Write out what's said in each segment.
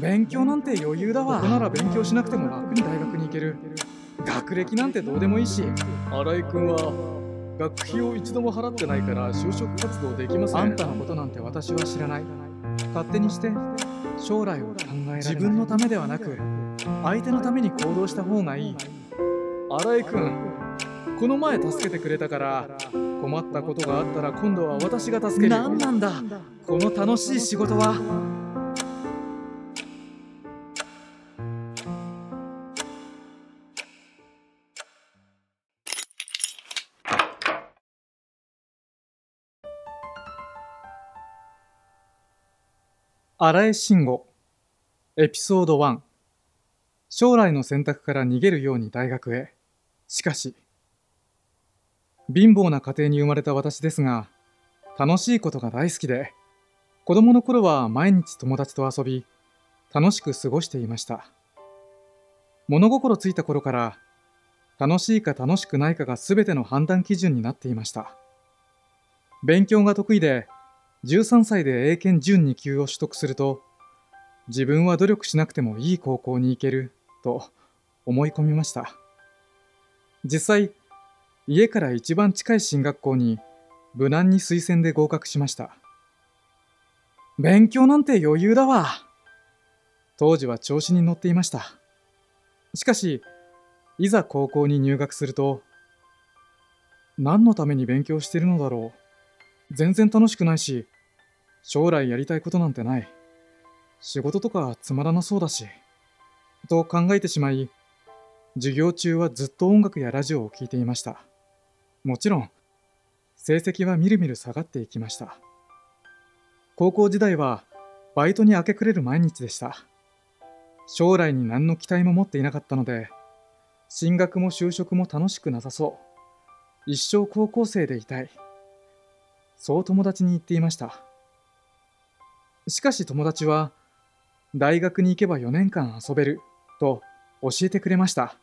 勉強なんて余裕だわ。ここなら勉強しなくても楽に大学に行ける。学歴なんてどうでもいいし。新井君は学費を一度も払ってないから就職活動できません。あんたのことなんて私は知らない。勝手にして将来を考え自分のためではなく相手のために行動した方がいい。新井君この前助けてくれたから困ったことがあったら今度は私が助ける何なんだ。この楽しい仕事は荒江慎吾。エピソード1将来の選択から逃げるように大学へ。しかし貧乏な家庭に生まれた私ですが楽しいことが大好きで子供の頃は毎日友達と遊び楽しく過ごしていました。物心ついた頃から楽しいか楽しくないかが全ての判断基準になっていました。勉強が得意で13歳で英検準2級を取得すると自分は努力しなくてもいい高校に行けると思い込みました。実際家から一番近い進学校に無難に推薦で合格しました。勉強なんて余裕だわ。当時は調子に乗っていました。しかしいざ高校に入学すると何のために勉強してるのだろう。全然楽しくないし将来やりたいことなんてない。仕事とかつまらなそうだしと考えてしまい授業中はずっと音楽やラジオを聴いていました。もちろん成績はみるみる下がっていきました。高校時代はバイトに明け暮れる毎日でした。将来に何の期待も持っていなかったので進学も就職も楽しくなさそう。一生高校生でいたい。そう友達に言っていました。しかし友達は大学に行けば4年間遊べると教えてくれました。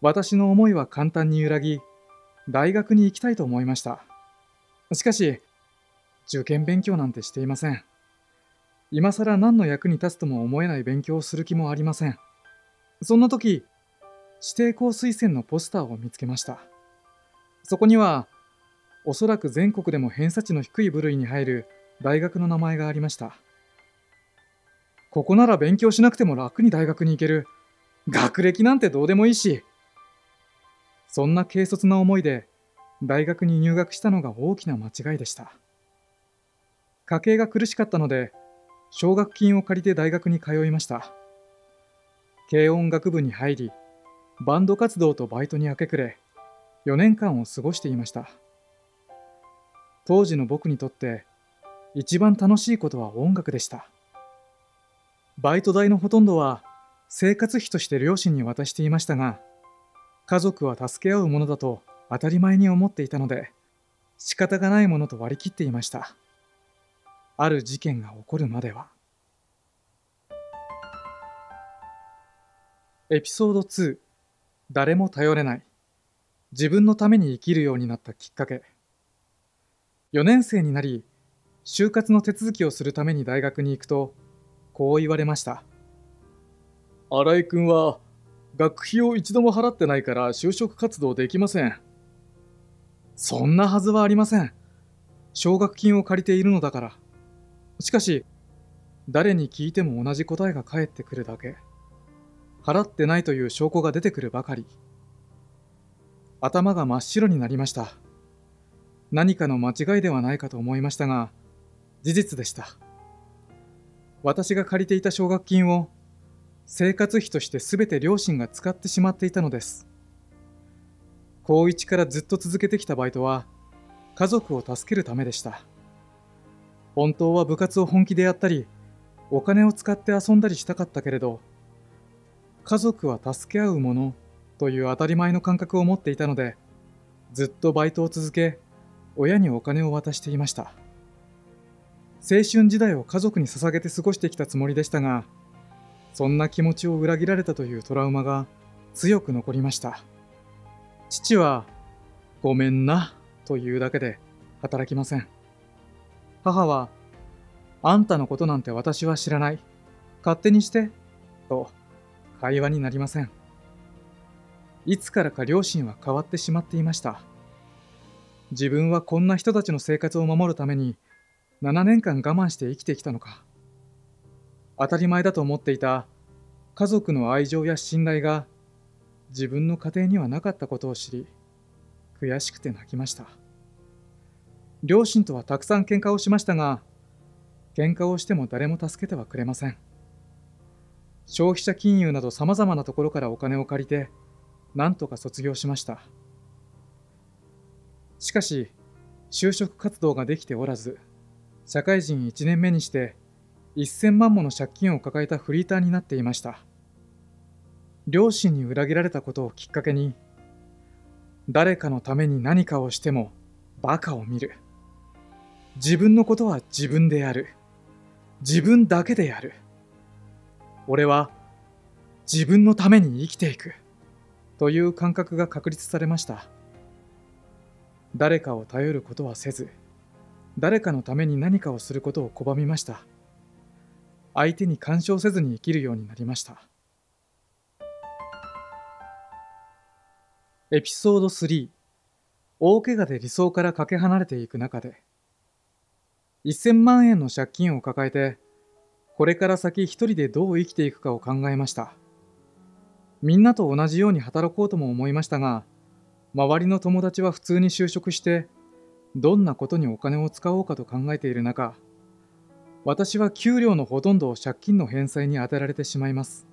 私の思いは簡単に揺らぎ大学に行きたいと思いました。しかし受験勉強なんてしていません。今更何の役に立つとも思えない勉強をする気もありません。そんな時指定校推薦のポスターを見つけました。そこにはおそらく全国でも偏差値の低い部類に入る大学の名前がありました。ここなら勉強しなくても楽に大学に行ける。学歴なんてどうでもいいし。そんな軽率な思いで大学に入学したのが大きな間違いでした。家計が苦しかったので奨学金を借りて大学に通いました。軽音楽部に入りバンド活動とバイトに明け暮れ4年間を過ごしていました。当時の僕にとって一番楽しいことは音楽でした。バイト代のほとんどは生活費として両親に渡していましたが家族は助け合うものだと当たり前に思っていたので仕方がないものと割り切っていました。ある事件が起こるまでは。エピソード2誰も頼れない。自分のために生きるようになったきっかけ。4年生になり就活の手続きをするために大学に行くとこう言われました。新井君は学費を一度も払ってないから就職活動できません。そんなはずはありません。奨学金を借りているのだから。しかし誰に聞いても同じ答えが返ってくるだけ。払ってないという証拠が出てくるばかり。頭が真っ白になりました。何かの間違いではないかと思いましたが事実でした。私が借りていた奨学金を生活費として全て両親が使ってしまっていたのです。高1からずっと続けてきたバイトは家族を助けるためでした。本当は部活を本気でやったりお金を使って遊んだりしたかったけれど家族は助け合うものという当たり前の感覚を持っていたのでずっとバイトを続け親にお金を渡していました。青春時代を家族に捧げて過ごしてきたつもりでしたがそんな気持ちを裏切られたというトラウマが強く残りました。父は「ごめんな」というだけで働きません。母は「あんたのことなんて私は知らない。勝手にしてと会話になりません。いつからか両親は変わってしまっていました。自分はこんな人たちの生活を守るために7年間我慢して生きてきたのか。当たり前だと思っていた家族の愛情や信頼が自分の家庭にはなかったことを知り悔しくて泣きました。両親とはたくさん喧嘩をしましたが喧嘩をしても誰も助けてはくれません。消費者金融などさまざまなところからお金を借りて何とか卒業しました。しかし就職活動ができておらず社会人1年目にして1000万もの借金を抱えたフリーターになっていました。両親に裏切られたことをきっかけに誰かのために何かをしてもバカを見る。自分のことは自分でやる。自分だけでやる。俺は自分のために生きていく。という感覚が確立されました。誰かを頼ることはせず誰かのために何かをすることを拒みました。相手に干渉せずに生きるようになりました。エピソード3大怪我で理想からかけ離れていく中で。1000万円の借金を抱えてこれから先一人でどう生きていくかを考えました。みんなと同じように働こうとも思いましたが周りの友達は普通に就職してどんなことにお金を使おうかと考えている中私は給料のほとんどを借金の返済に充てられてしまいます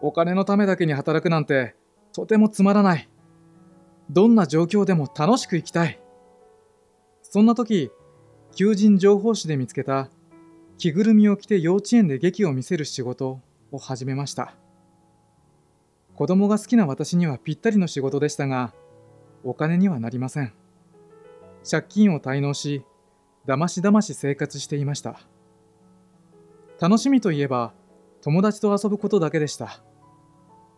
お金のためだけに働くなんてとてもつまらない。どんな状況でも楽しく生きたい。そんな時、求人情報誌で見つけた着ぐるみを着て幼稚園で劇を見せる仕事を始めました。子供が好きな私にはぴったりの仕事でしたが、お金にはなりません。借金を滞納し、だましだまし生活していました。楽しみといえば、友達と遊ぶことだけでした。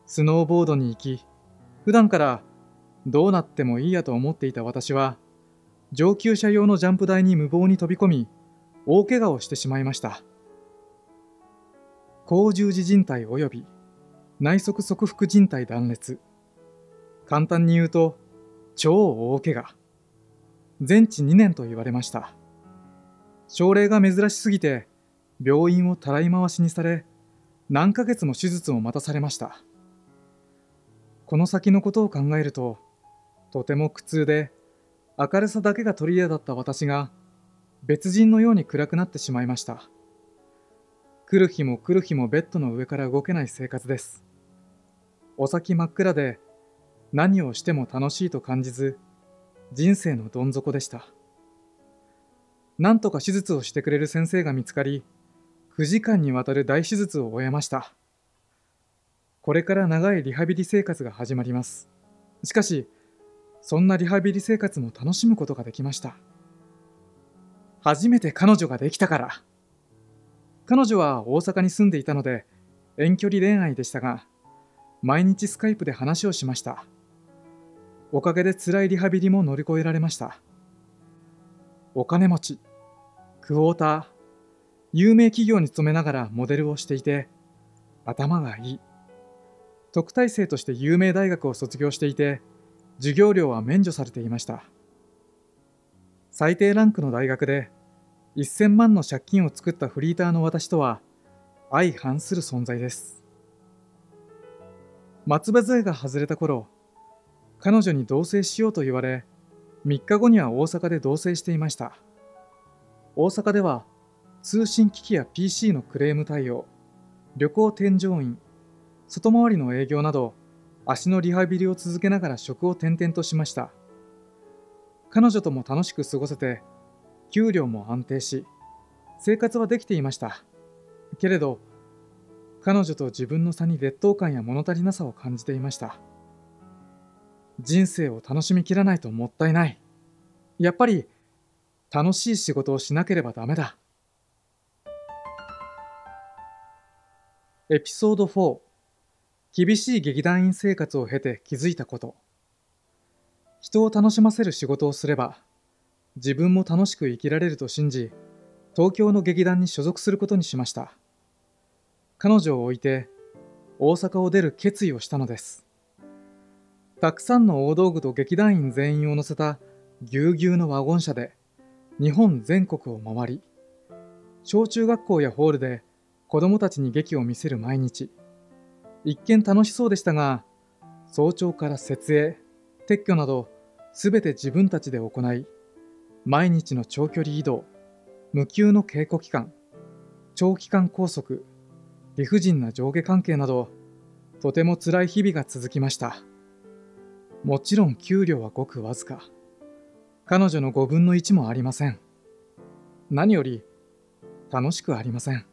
スノーボードに行き、普段からどうなってもいいやと思っていた私は、上級者用のジャンプ台に無謀に飛び込み、大怪我をしてしまいました。甲十字靭帯及び内側側腹靭帯断裂。簡単に言うと、超大怪我。全治2年と言われました。症例が珍しすぎて、病院をたらい回しにされ、何ヶ月も手術を待たされました。この先のことを考えると、とても苦痛で、明るさだけが取り柄だった私が、別人のように暗くなってしまいました。来る日も来る日もベッドの上から動けない生活です。お先真っ暗で、何をしても楽しいと感じず、人生のどん底でした。なんとか手術をしてくれる先生が見つかり、9時間にわたる大手術を終えました。これから長いリハビリ生活が始まります。しかし、そんなリハビリ生活も楽しむことができました。初めて彼女ができたから。彼女は大阪に住んでいたので、遠距離恋愛でしたが、毎日スカイプで話をしました。おかげで辛いリハビリも乗り越えられました。お金持ち、クォーター、有名企業に勤めながらモデルをしていて、頭がいい。特待生として有名大学を卒業していて、授業料は免除されていました。最低ランクの大学で1000万の借金を作ったフリーターの私とは相反する存在です。松葉杖が外れた頃、彼女に同棲しようと言われ、3日後には大阪で同棲していました。大阪では通信機器や PC のクレーム対応、旅行添乗員、外回りの営業など足のリハビリを続けながら職を転々としました彼女とも楽しく過ごせて給料も安定し生活はできていました。けれど彼女と自分の差に劣等感や物足りなさを感じていました。人生を楽しみきらないともったいない。やっぱり楽しい仕事をしなければダメだ。エピソード4厳しい劇団員生活を経て気づいたこと。人を楽しませる仕事をすれば、自分も楽しく生きられると信じ、東京の劇団に所属することにしました。彼女を置いて大阪を出る決意をしたのですたくさんの大道具と劇団員全員を乗せたぎゅうぎゅうのワゴン車で日本全国を回り小中学校やホールで子供たちに劇を見せる毎日一見楽しそうでしたが早朝から設営撤去など全て自分たちで行い毎日の長距離移動無給の稽古期間長期間拘束理不尽な上下関係などとても辛い日々が続きました。もちろん給料はごくわずか。彼女の5分の1もありません。何より楽しくありません。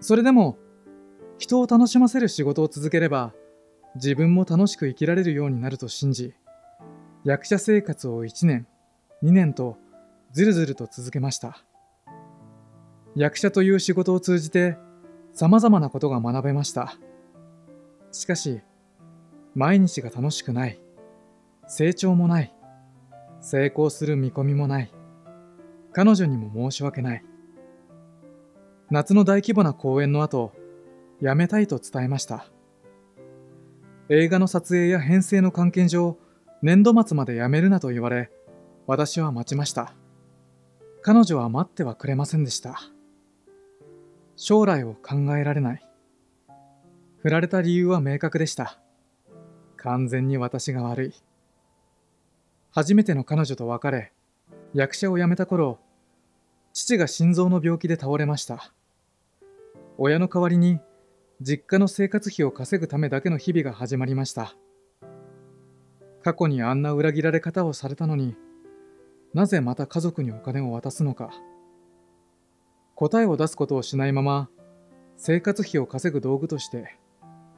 それでも人を楽しませる仕事を続ければ自分も楽しく生きられるようになると信じ役者生活を1年2年とずるずると続けました。役者という仕事を通じて様々なことが学べました。しかし毎日が楽しくない。成長もない。成功する見込みもない。彼女にも申し訳ない。夏の大規模な公演の後辞めたいと伝えました。映画の撮影や編成の関係上年度末まで辞めるなと言われ私は待ちました。彼女は待ってはくれませんでした。将来を考えられない。振られた理由は明確でした。完全に私が悪い。初めての彼女と別れ役者を辞めた頃父が心臓の病気で倒れました。親の代わりに実家の生活費を稼ぐためだけの日々が始まりました。過去にあんな裏切られ方をされたのになぜまた家族にお金を渡すのか。答えを出すことをしないまま生活費を稼ぐ道具として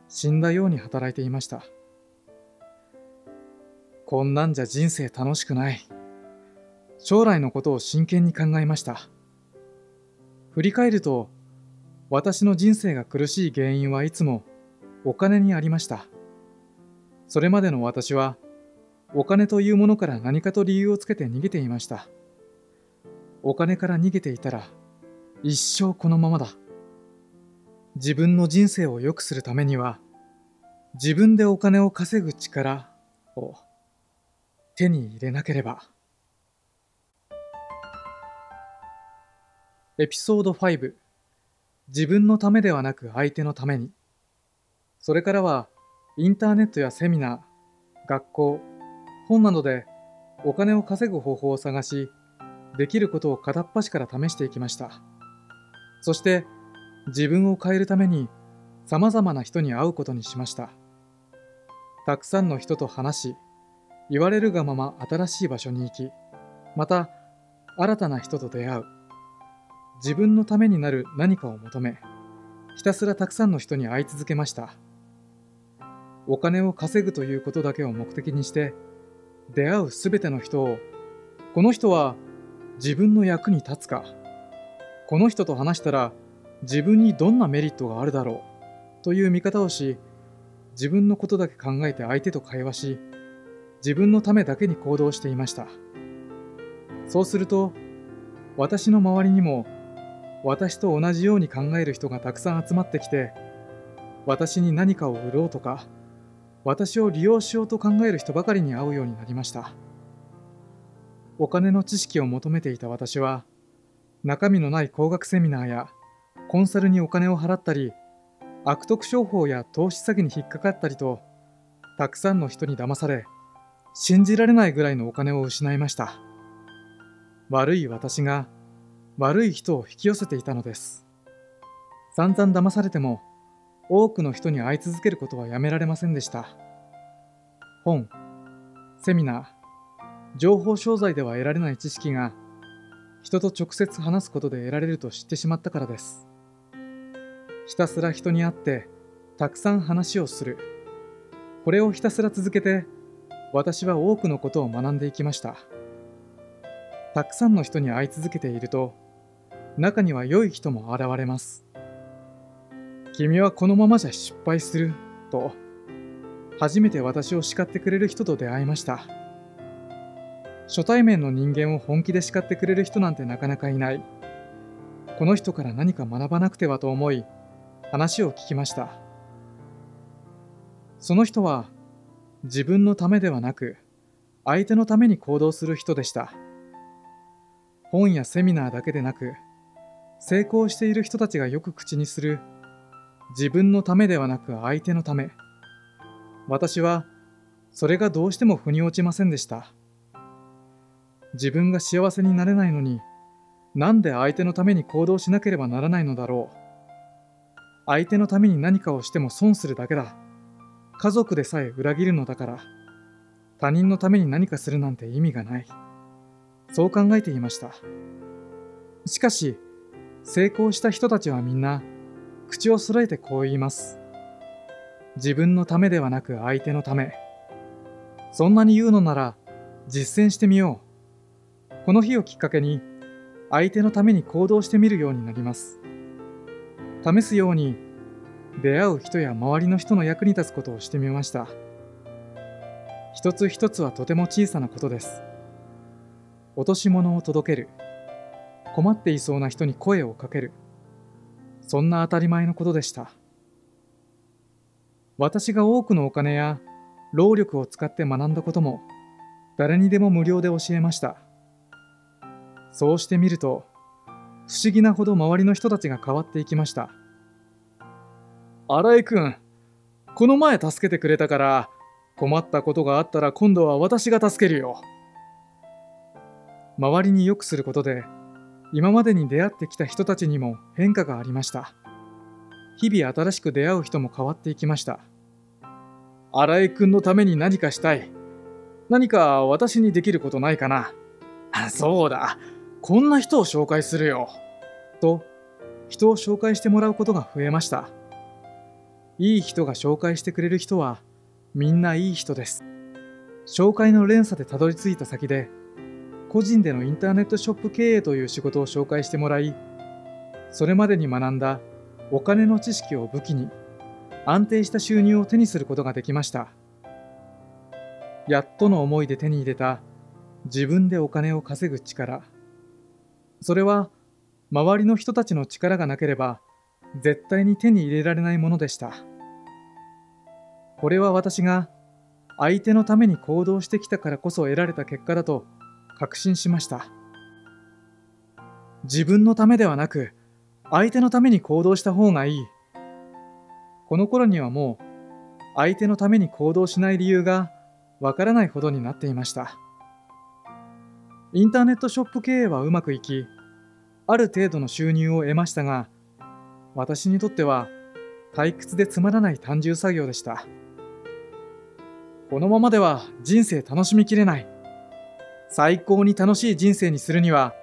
死んだように働いていました。こんなんじゃ人生楽しくない。将来のことを真剣に考えました。振り返ると私の人生が苦しい原因はいつもお金にありました。それまでの私はお金というものから何かと理由をつけて逃げていました。お金から逃げていたら一生このままだ。自分の人生を良くするためには自分でお金を稼ぐ力を手に入れなければ。エピソード5自分のためではなく相手のために。それからは、インターネットやセミナー、学校、本などでお金を稼ぐ方法を探し、できることを片っ端から試していきました。そして、自分を変えるために様々な人に会うことにしました。たくさんの人と話し、言われるがまま新しい場所に行き、また新たな人と出会う。自分のためになる何かを求めひたすらたくさんの人に会い続けましたお金を稼ぐということだけを目的にして出会うすべての人をこの人は自分の役に立つか。この人と話したら自分にどんなメリットがあるだろうという見方をし自分のことだけ考えて相手と会話し自分のためだけに行動していました。そうすると私の周りにも私と同じように考える人がたくさん集まってきて私に何かを売ろうとか私を利用しようと考える人ばかりに会うようになりましたお金の知識を求めていた私は中身のない高額セミナーやコンサルにお金を払ったり悪徳商法や投資詐欺に引っかかったりとたくさんの人に騙され信じられないぐらいのお金を失いました悪い私が悪い人を引き寄せていたのです。散々騙されても多くの人に会い続けることはやめられませんでした。本、セミナー、情報商材では得られない知識が人と直接話すことで得られると知ってしまったからです。ひたすら人に会ってたくさん話をする。これをひたすら続けて私は多くのことを学んでいきました。たくさんの人に会い続けていると中には良い人も現れます。君はこのままじゃ失敗すると初めて私を叱ってくれる人と出会いました。初対面の人間を本気で叱ってくれる人なんてなかなかいない。この人から何か学ばなくてはと思い、話を聞きましたその人は自分のためではなく相手のために行動する人でした本やセミナーだけでなく成功している人たちがよく口にする自分のためではなく相手のため。私はそれがどうしても腑に落ちませんでした。自分が幸せになれないのになんで相手のために行動しなければならないのだろう。相手のために何かをしても損するだけだ。家族でさえ裏切るのだから。他人のために何かするなんて意味がない。そう考えていました。しかし成功した人たちはみんな口を揃えてこう言います。自分のためではなく相手のため。そんなに言うのなら実践してみよう。この日をきっかけに相手のために行動してみるようになります。試すように出会う人や周りの人の役に立つことをしてみました。一つ一つはとても小さなことです。落とし物を届ける。困っていそうな人に声をかける。そんな当たり前のことでした。私が多くのお金や労力を使って学んだことも誰にでも無料で教えました。そうしてみると不思議なほど周りの人たちが変わっていきました。新井君この前助けてくれたから困ったことがあったら今度は私が助けるよ。周りに良くすることで今までに出会ってきた人たちにも変化がありました日々新しく出会う人も変わっていきました新井君のために何かしたい何か私にできることないかなそうだこんな人を紹介するよ。と、人を紹介してもらうことが増えました。いい人が紹介してくれる人は、みんないい人です。紹介の連鎖でたどり着いた先で、個人でのインターネットショップ経営という仕事を紹介してもらい、それまでに学んだお金の知識を武器に、安定した収入を手にすることができました。やっとの思いで手に入れた自分でお金を稼ぐ力。それは周りの人たちの力がなければ絶対に手に入れられないものでした。これは私が相手のために行動してきたからこそ得られた結果だと確信しました。自分のためではなく相手のために行動した方がいい。この頃にはもう相手のために行動しない理由がわからないほどになっていました。インターネットショップ経営はうまくいき、ある程度の収入を得ましたが、私にとっては退屈でつまらない単純作業でした。このままでは人生楽しみきれない。最高に楽しい人生にするには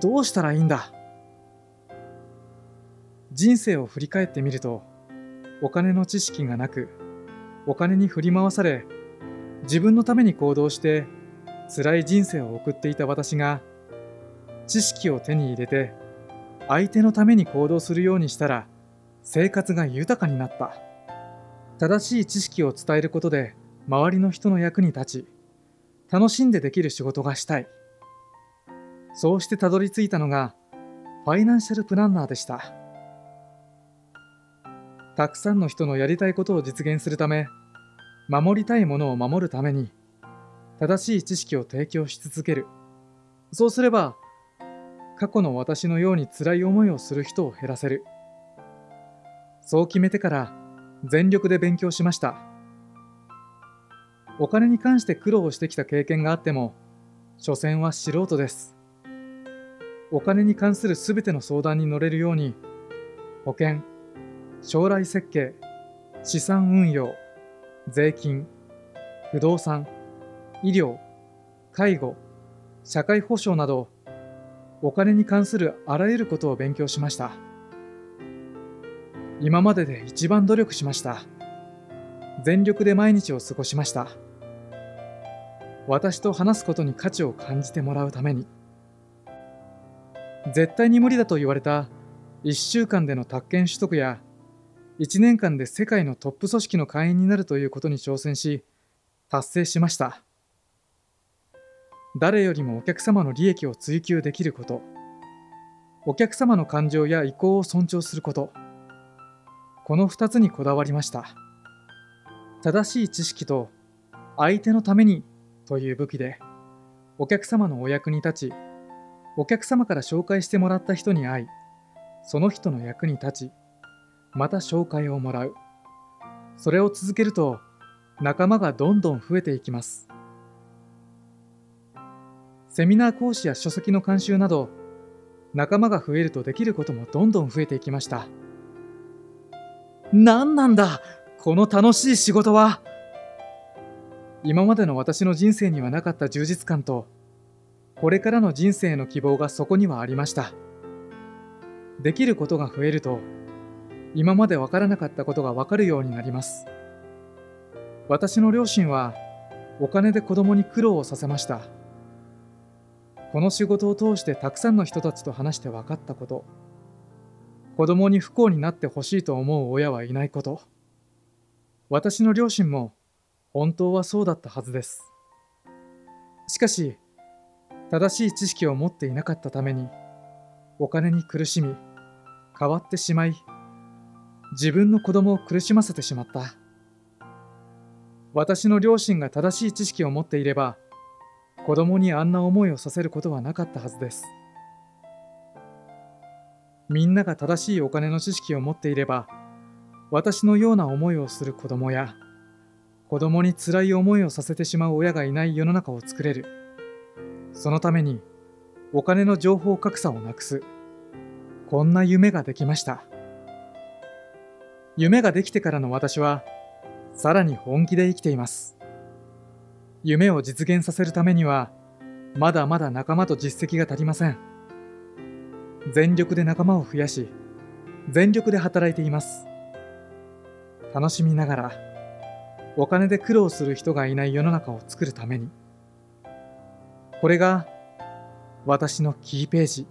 どうしたらいいんだ？人生を振り返ってみると、お金の知識がなく、お金に振り回され、自分のために行動して辛い人生を送っていた私が知識を手に入れて相手のために行動するようにしたら生活が豊かになった。正しい知識を伝えることで周りの人の役に立ち楽しんでできる仕事がしたいそうしてたどり着いたのがファイナンシャルプランナーでしたたくさんの人のやりたいことを実現するため守りたいものを守るために正しい知識を提供し続ける。そうすれば、過去の私のように辛い思いをする人を減らせる。そう決めてから全力で勉強しました。お金に関して苦労してきた経験があっても、所詮は素人です。お金に関するすべての相談に乗れるように、保険、将来設計、資産運用、税金、不動産、医療、介護、社会保障など、お金に関するあらゆることを勉強しました。今までで一番努力しました。全力で毎日を過ごしました。私と話すことに価値を感じてもらうために。絶対に無理だと言われた1週間での宅建取得や1年間で世界のトップ組織の会員になるということに挑戦し達成しました。誰よりもお客様の利益を追求できること、お客様の感情や意向を尊重すること、この2つにこだわりました正しい知識と相手のためにという武器でお客様のお役に立ちお客様から紹介してもらった人に会いその人の役に立ちまた紹介をもらう。それを続けると仲間がどんどん増えていきます。セミナー講師や書籍の監修など仲間が増えるとできることもどんどん増えていきました。何なんだこの楽しい仕事は。今までの私の人生にはなかった充実感とこれからの人生の希望がそこにはありました。できることが増えると今まで分からなかったことが分かるようになります。私の両親はお金で子供に苦労をさせました。この仕事を通してたくさんの人たちと話して分かったこと。子供に不幸になってほしいと思う親はいないこと。私の両親も本当はそうだったはずです。しかし正しい知識を持っていなかったためにお金に苦しみ変わってしまい自分の子供を苦しませてしまった。私の両親が正しい知識を持っていれば子供にあんな思いをさせることはなかったはずです。みんなが正しいお金の知識を持っていれば私のような思いをする子供や子供に辛い思いをさせてしまう親がいない世の中を作れる。そのためにお金の情報格差をなくす。こんな夢ができました。夢ができてからの私はさらに本気で生きています。夢を実現させるためにはまだまだ仲間と実績が足りません。全力で仲間を増やし全力で働いています。楽しみながらお金で苦労する人がいない世の中を作るために。これが私のキーページ。